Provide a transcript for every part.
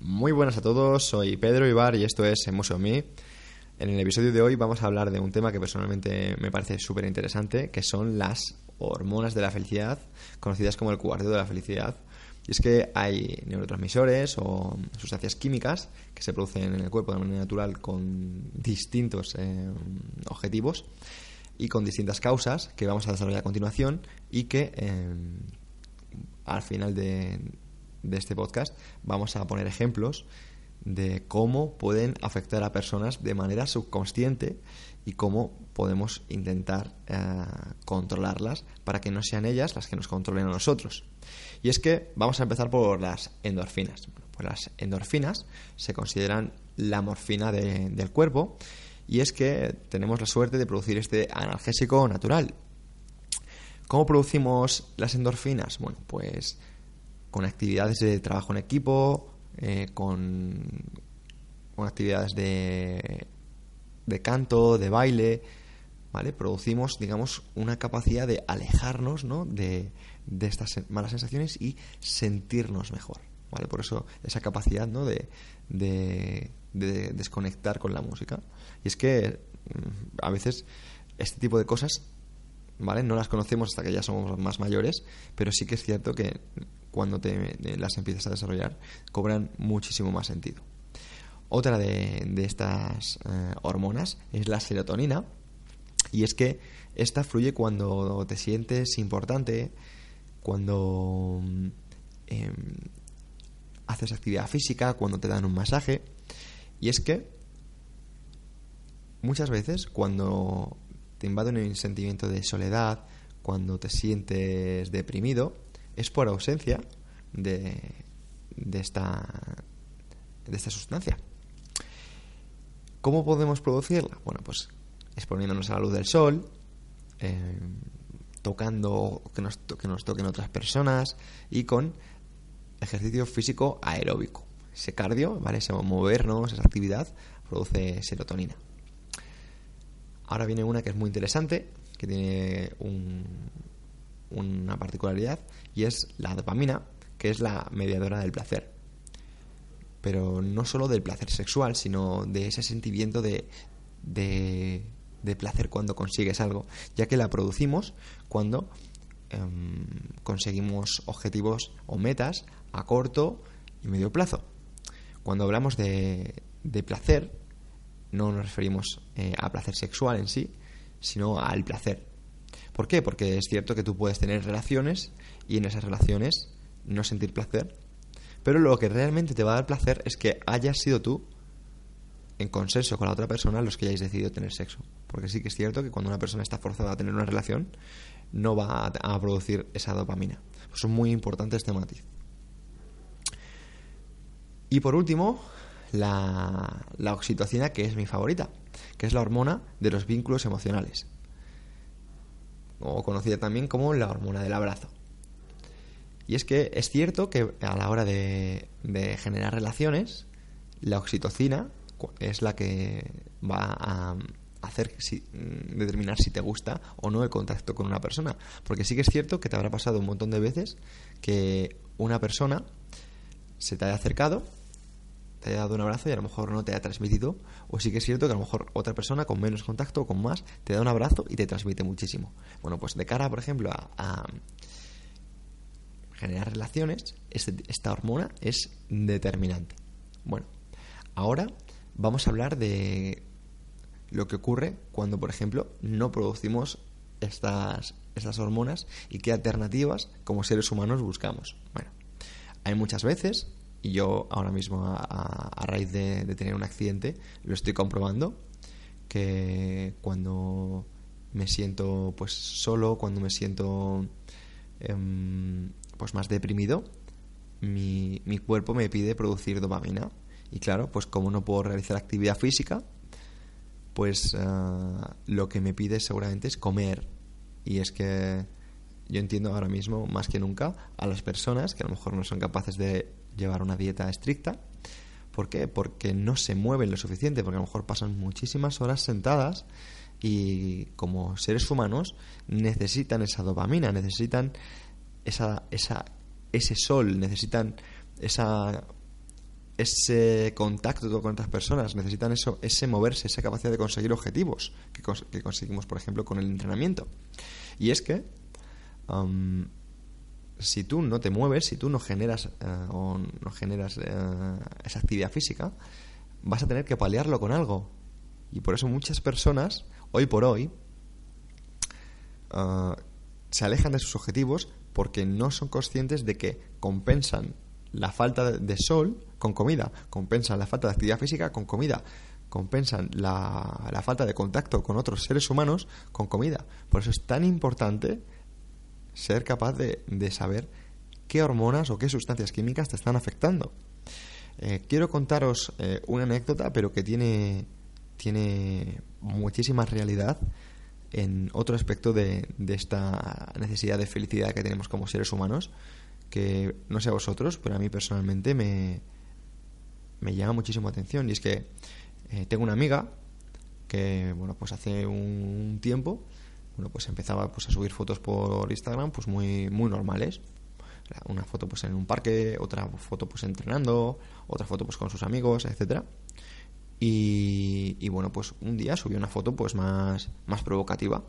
Muy buenas a todos, soy Pedro Ibar y esto es Museo Me. En el episodio de hoy vamos a hablar de un tema que personalmente me parece súper interesante, que son las hormonas de la felicidad, conocidas como el cuarteto de la felicidad. Y es que hay neurotransmisores o sustancias químicas que se producen en el cuerpo de manera natural con distintos eh, objetivos y con distintas causas que vamos a desarrollar a continuación y que eh, al final de, de este podcast vamos a poner ejemplos de cómo pueden afectar a personas de manera subconsciente y cómo podemos intentar eh, controlarlas para que no sean ellas las que nos controlen a nosotros. Y es que vamos a empezar por las endorfinas. pues las endorfinas se consideran la morfina del cuerpo y es que tenemos la suerte de producir este analgésico natural. ¿Cómo producimos las endorfinas? Bueno, pues con actividades de trabajo en equipo, eh, con, con, actividades de, de canto, de baile, ¿vale? Producimos, digamos, una capacidad de alejarnos, ¿no? De, de estas malas sensaciones y sentirnos mejor, ¿vale? Por eso esa capacidad, ¿no? De, de, de desconectar con la música. Y es que mm, a veces este tipo de cosas ¿vale? No las conocemos hasta que ya somos más mayores, pero sí que es cierto que cuando te, las empiezas a desarrollar cobran muchísimo más sentido. Otra de, estas eh, hormonas es la serotonina y es que esta fluye cuando te sientes importante, cuando em, haces actividad física, cuando te dan un masaje y es que muchas veces cuando te invade un sentimiento de soledad, cuando te sientes deprimido, es por ausencia de, de, esta, de esta sustancia. ¿Cómo podemos producirla? Bueno, pues exponiéndonos a la luz del sol, eh, tocando que nos, que nos toquen otras personas y con ejercicio físico aeróbico. Ese cardio, ¿vale? Ese movernos, esa actividad, produce serotonina. Ahora viene una que es muy interesante, que tiene una particularidad, y es la dopamina, que es la mediadora del placer. Pero no solo del placer sexual, sino de ese sentimiento de, de, placer cuando consigues algo, ya que la producimos cuando em, conseguimos objetivos o metas a corto y medio plazo. Cuando hablamos de, de placer, no nos referimos eh, a placer sexual en sí, sino al placer. ¿Por qué? Porque es cierto que tú puedes tener relaciones y en esas relaciones no sentir placer, pero lo que realmente te va a dar placer es que hayas sido tú en consenso con la otra persona los que hayáis decidido tener sexo. Porque sí que es cierto que cuando una persona está forzada a tener una relación, no va a, producir esa dopamina. Pues es muy importante este matiz. Y por último, la, oxitocina, que es mi favorita, que es la hormona de los vínculos emocionales, o conocida también como la hormona del abrazo. Y es que es cierto que a la hora de, generar relaciones, la oxitocina es la que va a hacer determinar si te gusta o no el contacto con una persona. Porque sí que es cierto que te habrá pasado un montón de veces que una persona se te haya acercado te haya dado un abrazo y a lo mejor no te ha transmitido, o sí que es cierto que a lo mejor otra persona con menos contacto o con más te da un abrazo y te transmite muchísimo. Bueno, pues de cara, por ejemplo, a, generar relaciones, este, esta hormona es determinante. Bueno, ahora vamos a hablar de lo que ocurre cuando, por ejemplo, no producimos estas, estas hormonas y qué alternativas como seres humanos buscamos. Bueno, hay muchas veces y yo ahora mismo, a, raíz de, tener un accidente, lo estoy comprobando, que cuando me siento pues solo, cuando me siento em, pues más deprimido, mi, mi, cuerpo me pide producir dopamina. Y claro, pues como no puedo realizar actividad física, pues eh, lo que me pide seguramente es comer. Y es que yo entiendo ahora mismo, más que nunca, a las personas que a lo mejor no son capaces de llevar una dieta estricta. ¿Por qué? Porque no se mueven lo suficiente, porque a lo mejor pasan muchísimas horas sentadas y como seres humanos necesitan esa dopamina, necesitan esa, esa, ese sol, necesitan esa ese contacto con otras personas, necesitan eso, ese moverse, esa capacidad de conseguir objetivos que, que conseguimos, por ejemplo, con el entrenamiento. Y es que si tú no te mueves, si tú no generas eh, o no generas eh, esa actividad física, vas a tener que paliarlo con algo. Y por eso muchas personas, hoy por hoy, eh, se alejan de sus objetivos porque no son conscientes de que compensan la falta de sol con comida, compensan la falta de actividad física con comida, compensan la, la falta de contacto con otros seres humanos con comida. Por eso es tan importante ser capaz de, saber qué hormonas o qué sustancias químicas te están afectando. Eh, quiero contaros eh, una anécdota, pero que tiene, tiene muchísima realidad en otro aspecto de, de, esta necesidad de felicidad que tenemos como seres humanos, que no sé a vosotros, pero a mí personalmente me, me llama muchísimo atención. Y es que eh, tengo una amiga que, bueno, pues hace un tiempo bueno, pues empezaba pues a subir fotos por Instagram pues muy muy normales. Una foto pues en un parque, otra foto pues entrenando, otra foto pues con sus amigos, etcétera. Y, bueno, pues un día subió una foto pues más, más provocativa.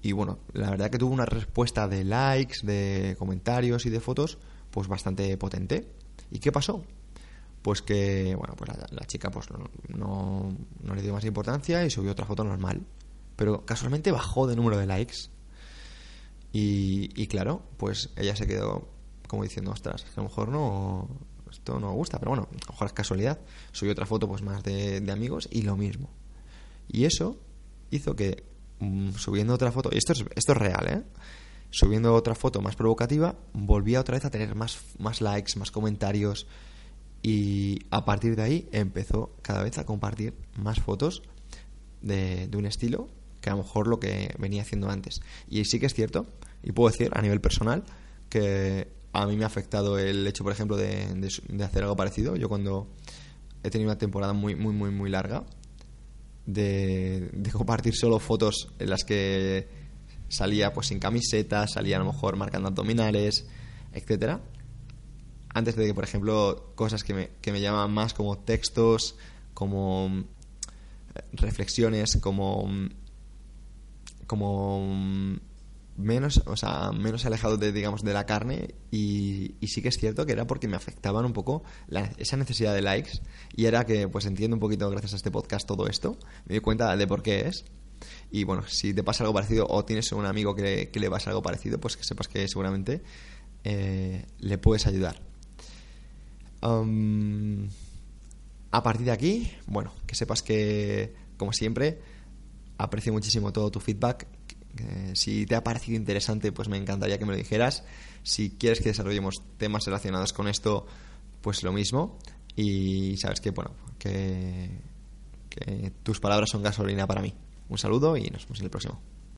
Y bueno, la verdad que tuvo una respuesta de likes, de comentarios y de fotos pues bastante potente. ¿Y qué pasó? Pues que, bueno, pues la, chica pues no, no le dio más importancia y subió otra foto normal pero casualmente bajó de número de likes. Y, claro, pues ella se quedó como diciendo, ostras, a lo mejor no, esto no me gusta, pero bueno, a lo mejor es casualidad. Subí otra foto pues más de, amigos y lo mismo. Y eso hizo que mm, subiendo otra foto, y esto es, esto es real, ¿eh? Subiendo otra foto más provocativa, volvía otra vez a tener más, más likes, más comentarios. Y a partir de ahí empezó cada vez a compartir más fotos de, de un estilo que a lo mejor lo que venía haciendo antes. Y sí que es cierto, y puedo decir a nivel personal, que a mí me ha afectado el hecho, por ejemplo, de, hacer algo parecido. Yo cuando he tenido una temporada muy, muy, muy, muy larga, de, compartir solo fotos en las que salía pues sin camiseta, salía a lo mejor marcando abdominales, etcétera. Antes de que, por ejemplo, cosas que me, que me llaman más como textos, como eh, reflexiones, como como mm, menos, o sea, menos alejado de, digamos, de la carne y, sí que es cierto que era porque me afectaban un poco esa necesidad de likes y era que pues entiendo un poquito gracias a este podcast todo esto, me di cuenta de por qué es y bueno, si te pasa algo parecido o tienes un amigo que, le pasa algo parecido, pues que sepas que seguramente eh, le puedes ayudar. Um, a partir de aquí, bueno, que sepas que, como siempre, aprecio muchísimo todo tu feedback. si te ha parecido interesante, pues me encantaría que me lo dijeras. Si quieres que desarrollemos temas relacionados con esto, pues lo mismo. Y sabes que, bueno, que, que tus palabras son gasolina para mí. Un saludo y nos vemos en el próximo.